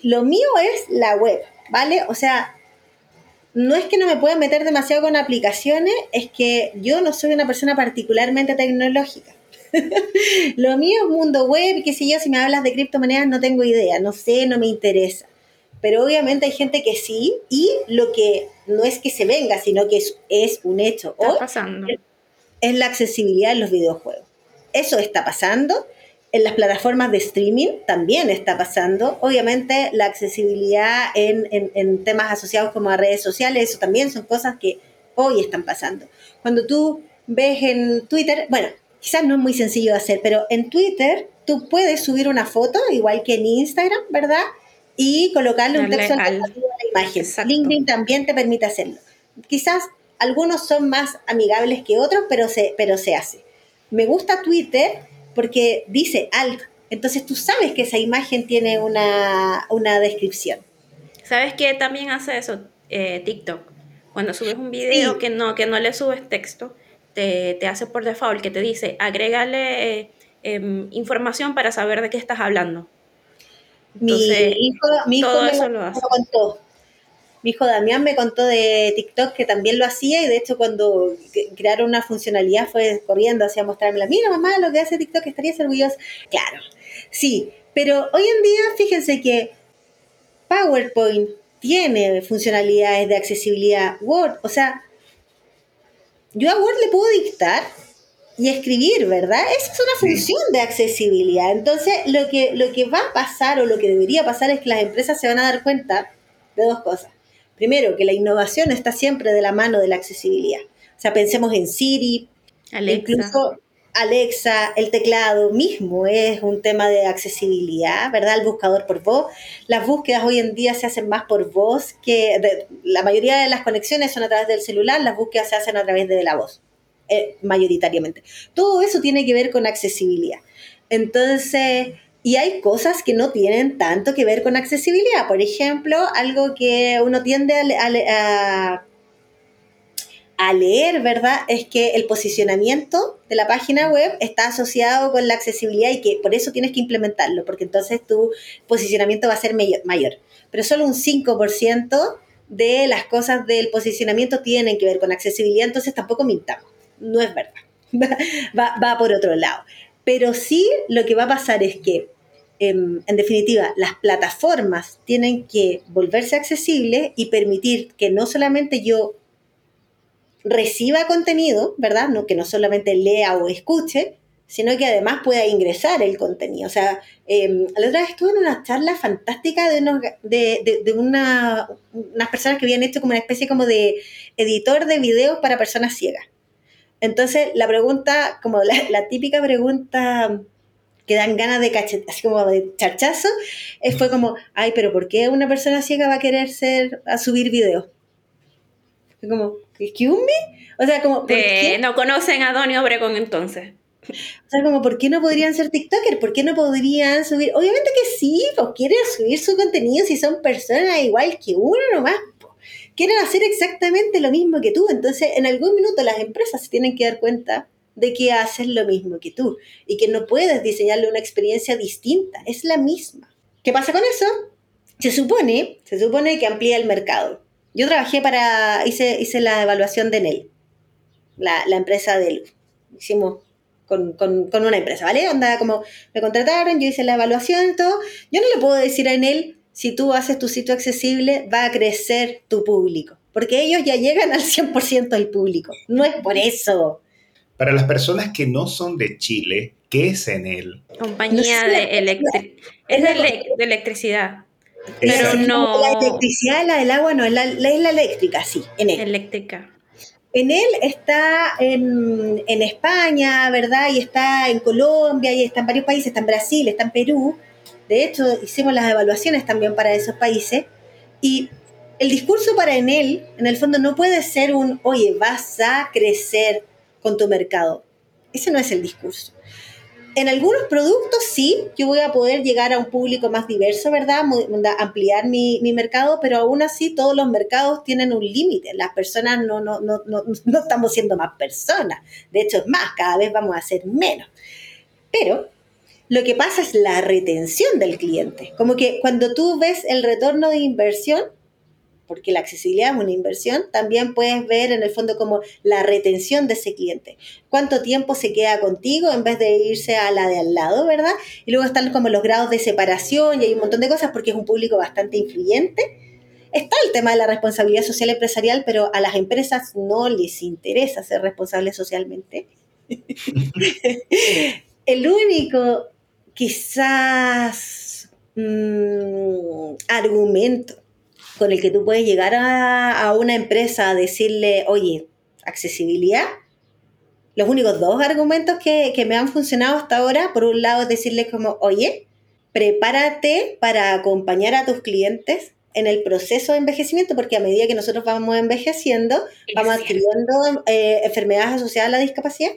lo mío es la web, ¿vale? O sea, no es que no me pueda meter demasiado con aplicaciones, es que yo no soy una persona particularmente tecnológica. lo mío es mundo web, qué sé yo, si me hablas de criptomonedas no tengo idea, no sé, no me interesa. Pero obviamente hay gente que sí, y lo que no es que se venga, sino que es, es un hecho Está hoy, pasando. es la accesibilidad en los videojuegos. Eso está pasando. En las plataformas de streaming también está pasando. Obviamente la accesibilidad en, en- en temas asociados como a redes sociales, eso también son cosas que hoy están pasando. Cuando tú ves en Twitter, bueno, quizás no es muy sencillo de hacer, pero en Twitter tú puedes subir una foto, igual que en Instagram, ¿verdad? Y colocarle un texto al- alternativo a la imagen. Exacto. LinkedIn también te permite hacerlo. Quizás algunos son más amigables que otros, pero se, pero se hace. Me gusta Twitter porque dice alt, entonces tú sabes que esa imagen tiene una, una descripción. ¿Sabes qué también hace eso? Eh, TikTok. Cuando subes un video Sí. que, no, que no le subes texto, te, te hace por default que te dice, agrégale eh, em, información para saber de qué estás hablando. Mi hijo, mi hijo todo me, eso lo, lo hace. me contó. Mi hijo Damián me contó de TikTok que también lo hacía y de hecho cuando cre- crearon una funcionalidad fue corriendo hacia mostrármela. Mira mamá, lo que hace TikTok estarías orgullosa. Claro, sí, pero hoy en día fíjense que PowerPoint tiene funcionalidades de accesibilidad. Word, o sea, yo a Word le puedo dictar y escribir, ¿verdad? Esa es una Sí. función de accesibilidad. Entonces, lo que, lo que va a pasar o lo que debería pasar es que las empresas se van a dar cuenta de dos cosas. Primero, que la innovación está siempre de la mano de la accesibilidad. O sea, pensemos en Siri, Alexa. incluso Alexa, el teclado mismo es un tema de accesibilidad, ¿verdad? El buscador por voz. Las búsquedas hoy en día se hacen más por voz que de- la mayoría de las conexiones son a través del celular, las búsquedas se hacen a través de la voz, eh, mayoritariamente. Todo eso tiene que ver con accesibilidad. Entonces, y hay cosas que no tienen tanto que ver con accesibilidad. Por ejemplo, algo que uno tiende a, a le- a a leer, ¿verdad? Es que el posicionamiento de la página web está asociado con la accesibilidad y que por eso tienes que implementarlo, porque entonces tu posicionamiento va a ser mayor. Pero solo un 5% de las cosas del posicionamiento tienen que ver con accesibilidad, entonces tampoco mintamos. No es verdad. Va, va por otro lado. Pero sí lo que va a pasar es que, em, en definitiva, las plataformas tienen que volverse accesibles y permitir que no solamente yo reciba contenido, ¿verdad? No, que no solamente lea o escuche, sino que además pueda ingresar el contenido. O sea, eh, la otra vez estuve en una charla fantástica de, unos, de, de, de una, unas personas que habían hecho como una especie como de editor de videos para personas ciegas. Entonces, la pregunta, como la, la típica pregunta que dan ganas de cachet, así como de charchazo, fue como, ay, pero ¿por qué una persona ciega va a querer ser, a subir videos? Fue como, excuse me? O sea, como, ¿por qué? no conocen a Donny Obregón entonces. O sea, como, ¿por qué no podrían ser TikToker? ¿Por qué no podrían subir? Obviamente que sí, pues quieren subir su contenido si son personas igual que uno nomás. Quieren hacer exactamente lo mismo que tú. Entonces, en algún minuto las empresas se tienen que dar cuenta de que hacen lo mismo que tú y que no puedes diseñarle una experiencia distinta, es la misma. ¿Qué pasa con eso? Se supone, se supone que amplía el mercado. Yo trabajé para, hice, hice la evaluación de NEL, la, la empresa de luz. Hicimos con, con, con una empresa, ¿vale? Onda, como me contrataron, yo hice la evaluación todo. Yo no le puedo decir a Enel, si tú haces tu sitio accesible, va a crecer tu público. Porque ellos ya llegan al 100% del público. No es por eso. Para las personas que no son de Chile, ¿qué es Enel? Compañía No sé, de, electri- es de, ele- de electricidad, Pero no- La electricidad, la del agua, no, es la, la- es la eléctrica, sí, Enel. eléctrica. Enel está en, en España, ¿verdad? Y está en Colombia, y está en varios países, está en Brasil, está en Perú. De hecho, hicimos las evaluaciones también para esos países. Y el discurso para Enel, en el fondo, no puede ser un, oye, vas a crecer con tu mercado. Ese no es el discurso. En algunos productos sí, yo voy a poder llegar a un público más diverso, ¿verdad? Ampliar mi, mi mercado, pero aún así todos los mercados tienen un límite. Las personas no, no, no, no, no estamos siendo más personas. De hecho, es más, cada vez vamos a ser menos. Pero lo que pasa es la retención del cliente. Como que cuando tú ves el retorno de inversión, porque la accesibilidad es una inversión, también puedes ver en el fondo como la retención de ese cliente. Cuánto tiempo se queda contigo en vez de irse a la de al lado, ¿verdad? Y luego están como los grados de separación y hay un montón de cosas porque es un público bastante influyente. Está el tema de la responsabilidad social empresarial, pero a las empresas no les interesa ser responsables socialmente. el único, quizás, mm, argumento con el que tú puedes llegar a, a una empresa a decirle, oye, accesibilidad. Los únicos dos argumentos que, que me han funcionado hasta ahora, por un lado, es decirles como, oye, prepárate para acompañar a tus clientes en el proceso de envejecimiento, porque a medida que nosotros vamos envejeciendo, vamos adquiriendo eh, enfermedades asociadas a la discapacidad.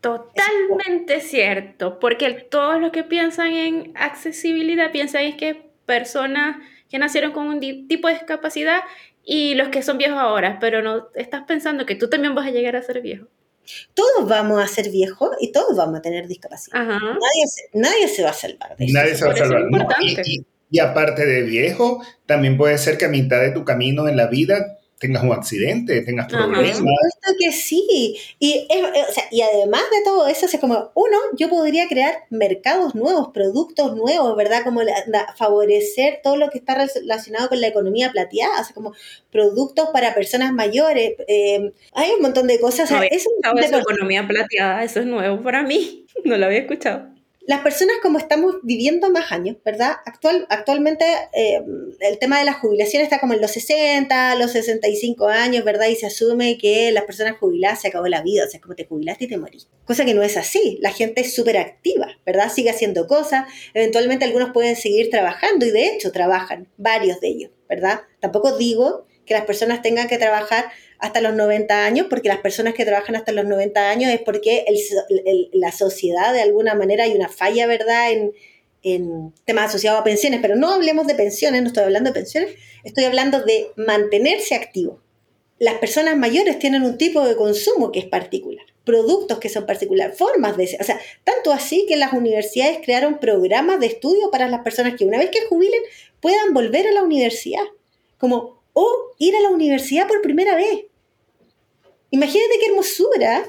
Totalmente cierto, porque todos los que piensan en accesibilidad piensan es que personas que nacieron con un tipo de discapacidad y los que son viejos ahora, pero no estás pensando que tú también vas a llegar a ser viejo. Todos vamos a ser viejos y todos vamos a tener discapacidad. Ajá. Nadie, se, nadie se va a salvar de eso. Nadie se va a salvar. ¿no? importante. Y, y- y aparte de viejo, también puede ser que a mitad de tu camino en la vida tengas un accidente, tengas. Por problemas. supuesto que sí. Y, es- eh, o sea, y además de todo eso, es como, uno, yo podría crear mercados nuevos, productos nuevos, ¿verdad? Como la- la- favorecer todo lo que está relacionado con la economía plateada, o sea, como productos para personas mayores. eh, hay un montón de cosas. o sea, No había es un eso, deporte. economía plateada, eso es nuevo para mí, no lo había escuchado. Las personas como estamos viviendo más años, ¿verdad? Actual, actualmente eh, el tema de la jubilación está como en los 60, los 65 años, ¿verdad? Y se asume que las personas jubiladas se acabó la vida, o sea, como te jubilaste y te morís. Cosa que no es así, la gente es súper activa, ¿verdad? Sigue haciendo cosas, eventualmente algunos pueden seguir trabajando y de hecho trabajan, varios de ellos, ¿verdad? Tampoco digo que las personas tengan que trabajar hasta los 90 años, porque las personas que trabajan hasta los 90 años es porque la sociedad de alguna manera hay una falla, ¿verdad?, en, en temas asociados a pensiones, pero no hablemos de pensiones, no estoy hablando de pensiones, estoy hablando de mantenerse activo. Las personas mayores tienen un tipo de consumo que es particular, productos que son particulares, formas de... O sea, tanto así que las universidades crearon programas de estudio para las personas que una vez que jubilen puedan volver a la universidad, como, o ir a la universidad por primera vez. Imagínate qué hermosura.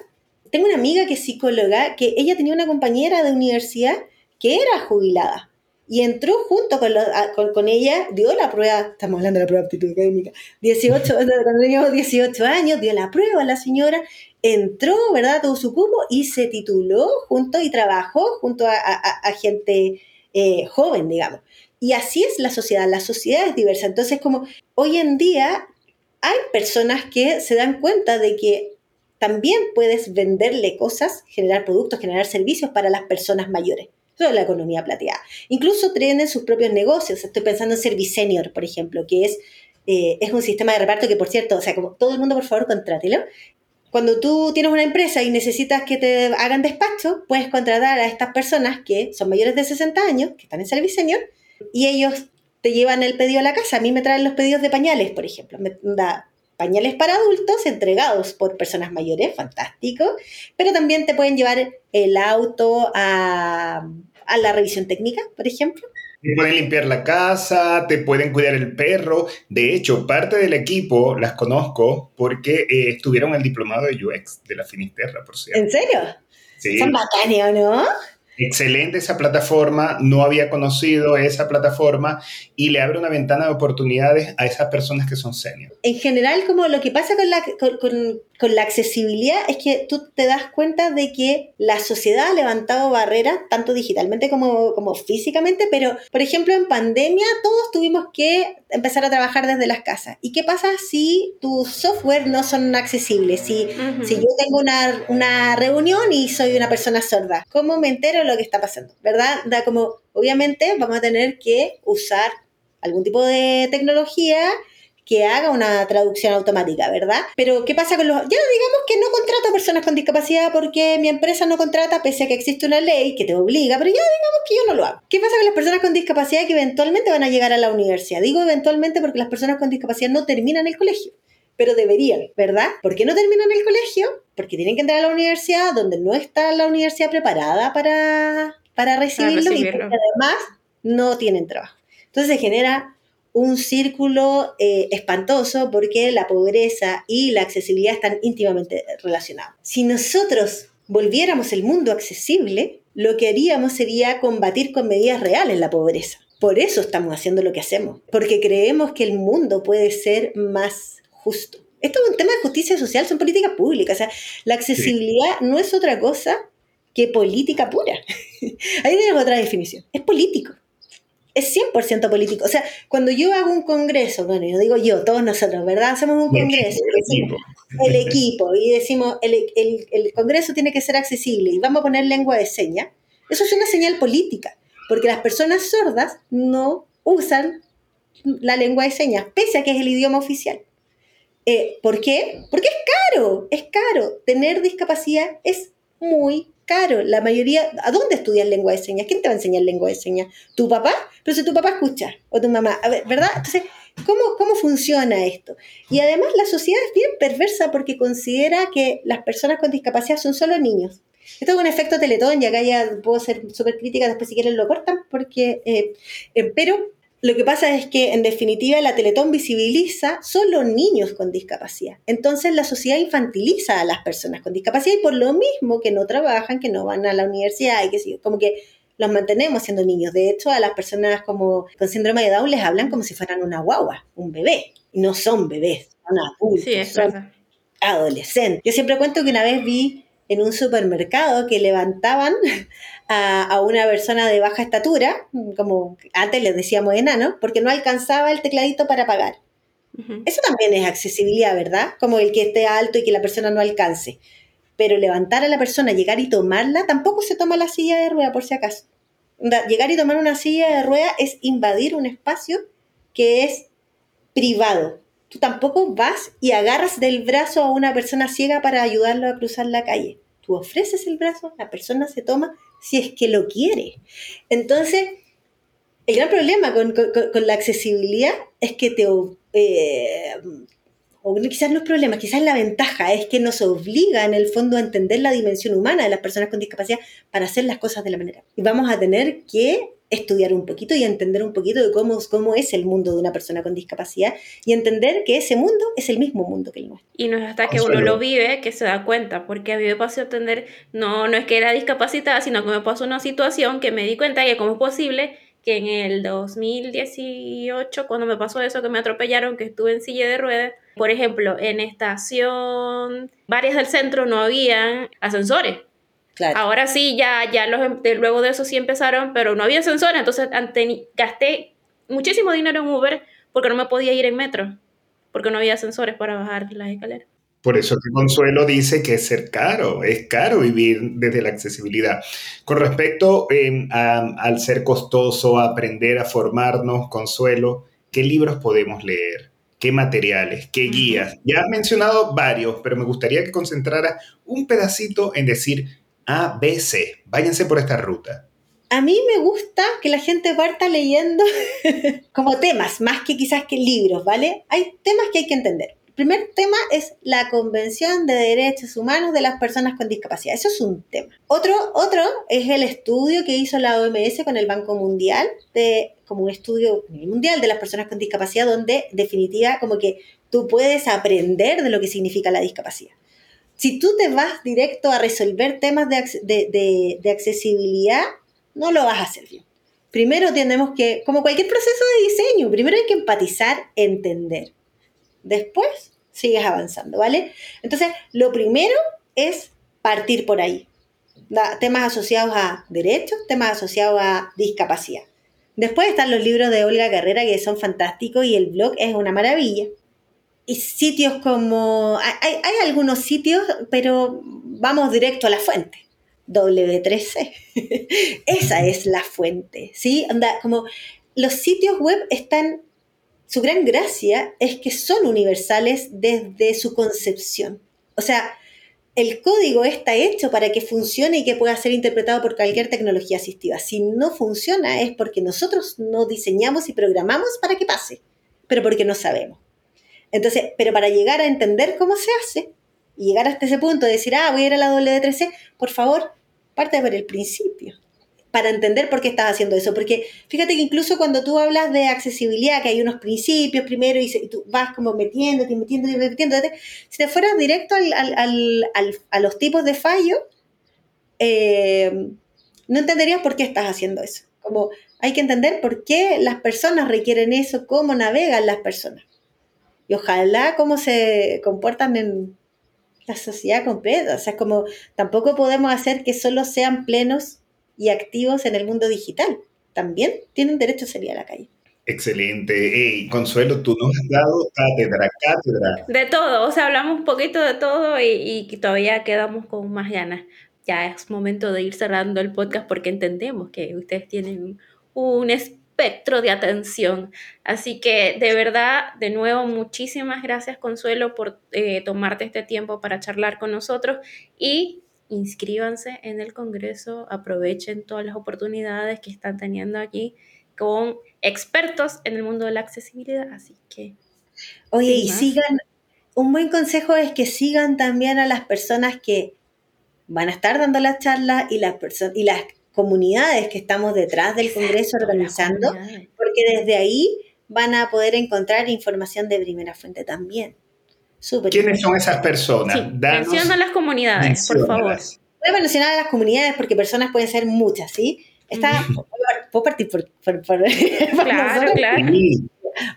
Tengo una amiga que es psicóloga, que ella tenía una compañera de universidad que era jubilada y entró junto con, los- a- con, con ella, dio la prueba, estamos hablando de la prueba de aptitud académica, 18, cuando teníamos 18 años, dio la prueba la señora, entró, ¿verdad? Tuvo su cupo y se tituló junto y trabajó junto a, a- a gente eh, joven, digamos. Y así es la sociedad, la sociedad es diversa. Entonces, como hoy en día hay personas que se dan cuenta de que también puedes venderle cosas, generar productos, generar servicios para las personas mayores. Eso es la economía plateada. Incluso tienen sus propios negocios. Estoy pensando en Servicenior, por ejemplo, que es, eh, es un sistema de reparto que, por cierto, o sea, como todo el mundo, por favor, contrátelo. Cuando tú tienes una empresa y necesitas que te hagan despacho, puedes contratar a estas personas que son mayores de 60 años, que están en servicio senior, y ellos te llevan el pedido a la casa. A mí me traen los pedidos de pañales, por ejemplo. Me da pañales para adultos entregados por personas mayores, fantástico. Pero también te pueden llevar el auto a, a la revisión técnica, por ejemplo. Te pueden limpiar la casa, te pueden cuidar el perro. De hecho, parte del equipo las conozco porque eh, estuvieron el diplomado de UX de la Finisterra, por cierto. ¿En serio? Sí. Son bacanes, ¿no? Excelente esa plataforma, no había conocido esa plataforma y le abre una ventana de oportunidades a esas personas que son senior. En general, como lo que pasa con la, con, con- con la accesibilidad es que tú te das cuenta de que la sociedad ha levantado barreras, tanto digitalmente como, como físicamente, pero, por ejemplo, en pandemia todos tuvimos que empezar a trabajar desde las casas. ¿Y qué pasa si tus software no son accesibles? Si, si yo tengo una, una reunión y soy una persona sorda, ¿cómo me entero de lo que está pasando? ¿Verdad? Da como, obviamente vamos a tener que usar algún tipo de tecnología que haga una traducción automática, ¿verdad? Pero ¿qué pasa con los... Ya digamos que no contrato personas con discapacidad porque mi empresa no contrata pese a que existe una ley que te obliga, pero ya digamos que yo no lo hago. ¿Qué pasa con las personas con discapacidad que eventualmente van a llegar a la universidad? Digo eventualmente porque las personas con discapacidad no terminan el colegio pero deberían, ¿verdad? ¿Por qué no terminan el colegio? Porque tienen que entrar a la universidad donde no está la universidad preparada para, para recibirlo, y recibirlo. porque además no tienen trabajo. Entonces se genera un círculo eh, espantoso porque la pobreza y la accesibilidad están íntimamente relacionados. Si nosotros volviéramos el mundo accesible, lo que haríamos sería combatir con medidas reales la pobreza. Por eso estamos haciendo lo que hacemos, porque creemos que el mundo puede ser más justo. Esto es un tema de justicia social, son políticas públicas. O sea, la accesibilidad no es otra cosa que política pura. Ahí tenemos otra definición. Es político. Es 100% político. O sea, cuando yo hago un congreso, bueno, yo digo yo, todos nosotros, ¿verdad? Hacemos un El congreso, equipo, el decimos, equipo. el equipo y decimos, el, el- congreso tiene que ser accesible y vamos a poner lengua de señas, eso es una señal política, porque las personas sordas no usan la lengua de señas, pese a que es el idioma oficial. Eh, ¿Por qué? Porque es caro, es caro. Tener discapacidad es muy caro. La mayoría, ¿a dónde estudias lengua de señas? ¿Quién te va a enseñar lengua de señas? ¿Tu papá? Pero si tu papá escucha, o tu mamá, ¿verdad? Entonces, ¿cómo, ¿cómo funciona esto? Y además la sociedad es bien perversa porque considera que las personas con discapacidad son solo niños. Esto es un efecto teletón y acá ya puedo ser súper crítica, después si quieren lo cortan, porque, eh, eh, pero lo que pasa es que en definitiva la Teletón visibiliza solo niños con discapacidad. Entonces la sociedad infantiliza a las personas con discapacidad y por lo mismo que no trabajan, que no van a la universidad y que como que los mantenemos siendo niños. De hecho, a las personas como con síndrome de Down les hablan como si fueran una guagua, un bebé. Y no son bebés, son adultos, Sí, es son verdad. adolescente. Yo siempre cuento que una vez vi en un supermercado que levantaban a, a una persona de baja estatura, como antes les decíamos enano, porque no alcanzaba el tecladito para pagar. Eso también es accesibilidad, ¿verdad? Como el que esté alto y que la persona no alcance. Pero levantar a la persona, llegar y tomarla, tampoco se toma la silla de rueda, por si acaso. Llegar y tomar una silla de rueda es invadir un espacio que es privado. Tú tampoco vas y agarras del brazo a una persona ciega para ayudarlo a cruzar la calle. Tú ofreces el brazo, la persona se toma si es que lo quiere. Entonces, el gran problema con, con- la accesibilidad es que te... eh, o quizás no es problema, quizás la ventaja es que nos obliga en el fondo a entender la dimensión humana de las personas con discapacidad para hacer las cosas de la manera. Y vamos a tener que estudiar un poquito y entender un poquito de cómo, cómo es el mundo de una persona con discapacidad y entender que ese mundo es el mismo mundo que el nuestro. Y no es hasta que uno lo vive que se da cuenta, porque a mí me pasó a entender, no, no es que era discapacitada, sino que me pasó una situación que me di cuenta que cómo es posible que en el 2018, cuando me pasó eso, que me atropellaron, que estuve en silla de ruedas, por ejemplo, en estación, varias del centro no habían ascensores. Claro. Ahora sí, ya, ya los, em- de- luego de eso sí empezaron, pero no había ascensores, entonces ante- gasté muchísimo dinero en Uber porque no me podía ir en metro, porque no había ascensores para bajar las escaleras. Por eso que Consuelo dice que es ser caro, es caro vivir desde la accesibilidad. Con respecto eh, a- al ser costoso, a aprender a formarnos, Consuelo, ¿qué libros podemos leer? qué materiales, qué guías. Ya has mencionado varios, pero me gustaría que concentrara un pedacito en decir A, B, C. Váyanse por esta ruta. A mí me gusta que la gente parta leyendo como temas, más que quizás que libros, ¿vale? Hay temas que hay que entender. El primer tema es la Convención de Derechos Humanos de las Personas con Discapacidad. Eso es un tema. Otro, otro es el estudio que hizo la OMS con el Banco Mundial, de, como un estudio mundial de las personas con discapacidad, donde definitiva como que tú puedes aprender de lo que significa la discapacidad. Si tú te vas directo a resolver temas de, de, accesibilidad, no lo vas a hacer bien. Primero tenemos que, como cualquier proceso de diseño, primero hay que empatizar, entender. Después sigues avanzando, ¿vale? Entonces, lo primero es partir por ahí. temas asociados a derechos, temas asociados a discapacidad. Después están los libros de Olga Carrera que son fantásticos y el blog es una maravilla. Y sitios como... Hay, hay algunos sitios, pero vamos directo a la fuente. W3C. Esa es la fuente, ¿sí? Anda, como los sitios web están, su gran gracia es que son universales desde su concepción. O sea, el código está hecho para que funcione y que pueda ser interpretado por cualquier tecnología asistiva. Si no funciona es porque nosotros no diseñamos y programamos para que pase, pero porque no sabemos. Entonces, pero para llegar a entender cómo se hace y llegar hasta ese punto de decir, ah, voy a ir a la W3C, por favor, parte por el principio, para entender por qué estás haciendo eso. Porque fíjate que incluso cuando tú hablas de accesibilidad, que hay unos principios primero y, tú vas como metiéndote, metiéndote, metiéndote, si te fueras directo a los tipos de fallo, eh, no entenderías por qué estás haciendo eso. Como hay que entender por qué las personas requieren eso, cómo navegan las personas. Y ojalá cómo se comportan en, la sociedad completa. O sea, como tampoco podemos hacer que solo sean plenos y activos en el mundo digital. También tienen derecho a salir a la calle. Excelente. Hey, Consuelo, tú nos has dado cátedra, cátedra. De todo, o sea, hablamos un poquito de todo y, y todavía quedamos con más ganas. Ya es momento de ir cerrando el podcast porque entendemos que ustedes tienen un espectro de atención. Así que de verdad, de nuevo, muchísimas gracias Consuelo por eh, tomarte este tiempo para charlar con nosotros y inscríbanse en el Congreso, aprovechen todas las oportunidades que están teniendo aquí con expertos en el mundo de la accesibilidad. Así que... Oye, y sigan, un buen consejo es que sigan también a las personas que van a estar dando las charlas y las, y las comunidades que estamos detrás del Congreso organizando, porque desde ahí van a poder encontrar información de primera fuente también. ¿Quiénes son esas personas? Sí, menciona las comunidades, por favor. Voy a mencionar a las comunidades porque personas pueden ser muchas, ¿sí? Está, puedo partir por, por, claro, claro.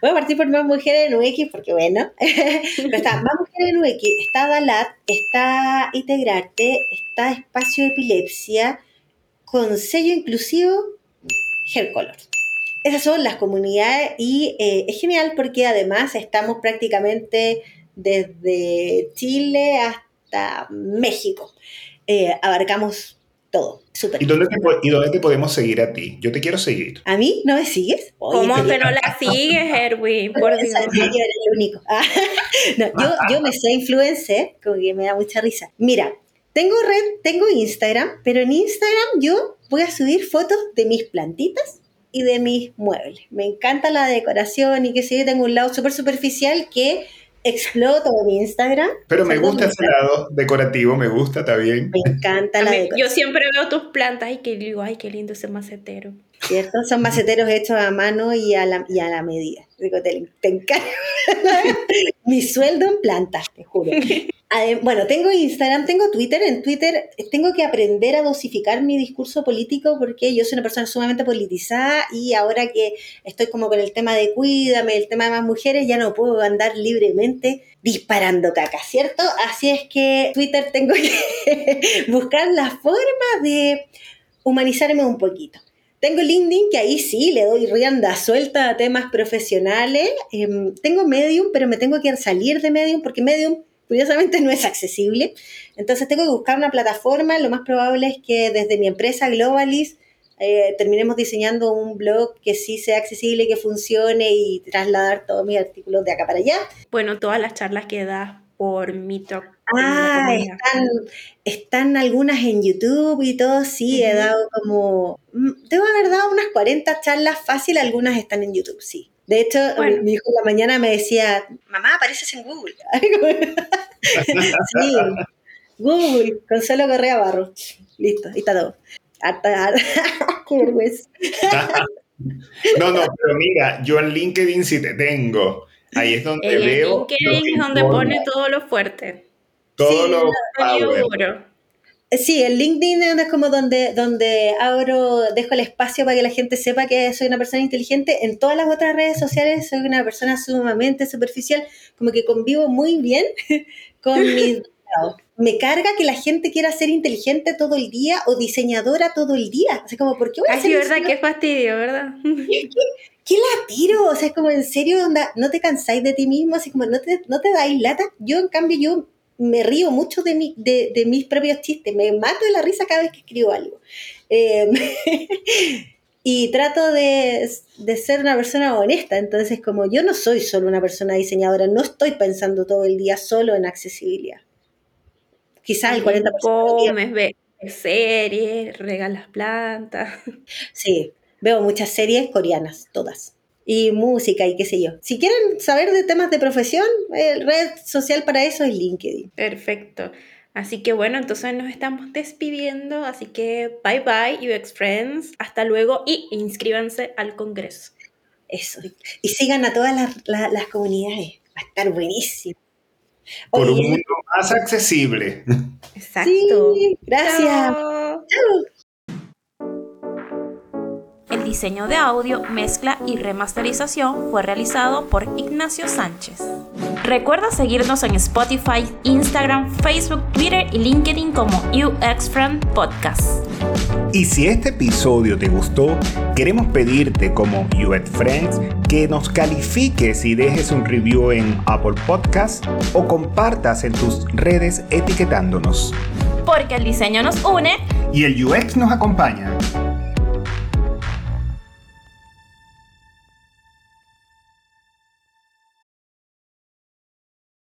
Voy a partir por Más Mujeres en UX porque bueno, pero está Más Mujeres en UX, está DALAT, está Integrarte, está Espacio de Epilepsia, con sello inclusivo Hair Color. Esas son las comunidades y eh, es genial porque además estamos prácticamente desde Chile hasta México. Eh, abarcamos todo. Súper. ¿Y dónde, te, ¿Y dónde te podemos seguir a ti? Yo te quiero seguir. ¿A mí? ¿No me sigues? ¿Cómo que no la sigues, Erwin? Por Dios. Yo el único. No, yo, yo me sé influencer, como que me da mucha risa. Mira, tengo red, tengo Instagram, pero en Instagram yo voy a subir fotos de mis plantitas y de mis muebles. Me encanta la decoración y que sé yo, tengo un lado súper superficial que exploto en Instagram. Pero me gusta ese lado decorativo, me gusta también. Me encanta la decoración. Yo siempre veo tus plantas y que digo, ay, qué lindo ese macetero. ¿Cierto? Son maceteros hechos a mano y a la, y a la medida. Digo, te, te encargo. Mi sueldo en plantas, te juro. Bueno, tengo Instagram, tengo Twitter. En Twitter tengo que aprender a dosificar mi discurso político porque yo soy una persona sumamente politizada y ahora que estoy como con el tema de cuídame, el tema de más mujeres, ya no puedo andar libremente disparando caca, ¿cierto? Así es que Twitter tengo que buscar la forma de humanizarme un poquito. Tengo LinkedIn, que ahí sí le doy rienda suelta a temas profesionales. Em, tengo Medium, pero me tengo que salir de Medium porque Medium curiosamente no es accesible. Entonces tengo que buscar una plataforma. Lo más probable es que desde mi empresa Globalis eh, terminemos diseñando un blog que sí sea accesible, que funcione y trasladar todos mis artículos de acá para allá. Bueno, todas las charlas que das por Meetup. Ah, están, están algunas en YouTube y todo, sí, he dado como, mm, debo haber dado unas 40 charlas fácil, algunas están en YouTube, sí. De hecho, Bueno. mi hijo en la mañana me decía, Mamá, apareces en Google. sí, Google, Consuelo Correa Barro, listo, ahí está todo. Qué vergüenza. No, no, pero mira, yo en LinkedIn sí te tengo. Ahí es donde El veo. LinkedIn es donde pone todo lo fuerte. todo Sí, lo power. duro. Sí, el LinkedIn es como donde, donde abro, dejo el espacio para que la gente sepa que soy una persona inteligente. En todas las otras redes sociales soy una persona sumamente superficial, como que convivo muy bien con mis. Me carga que la gente quiera ser inteligente todo el día o diseñadora todo el día. O sea, como, ¿por qué voy a Ay, ser verdad, qué fastidio, ¿verdad? ¿Qué la tiro? O sea, es como en serio, onda, no te cansáis de ti mismo, así como no te, no te dais lata. Yo, en cambio, yo me río mucho de, mi, de, de mis propios chistes, me mato de la risa cada vez que escribo algo. Eh, y trato de, de ser una persona honesta, entonces como yo no soy solo una persona diseñadora, no estoy pensando todo el día solo en accesibilidad. Quizás el 40% del día. Comes, ves series, regalas plantas. Sí, veo muchas series coreanas, todas. Y música y qué sé yo. Si quieren saber de temas de profesión, el red social para eso es LinkedIn. Perfecto. Así que bueno, entonces nos estamos despidiendo. Así que bye bye, UX Friends. Hasta luego y inscríbanse al congreso. Eso. Y sigan a todas las, las- las comunidades. Va a estar buenísimo. Por un mundo más accesible. Exacto. sí, gracias. Chao. El diseño de audio, mezcla y remasterización fue realizado por Ignacio Sánchez. Recuerda seguirnos en Spotify, Instagram, Facebook, Twitter y LinkedIn como UX Friend Podcast. Y si este episodio te gustó, queremos pedirte como UX Friends que nos califiques y dejes un review en Apple Podcast o compartas en tus redes etiquetándonos. Porque el diseño nos une Y el UX nos acompaña.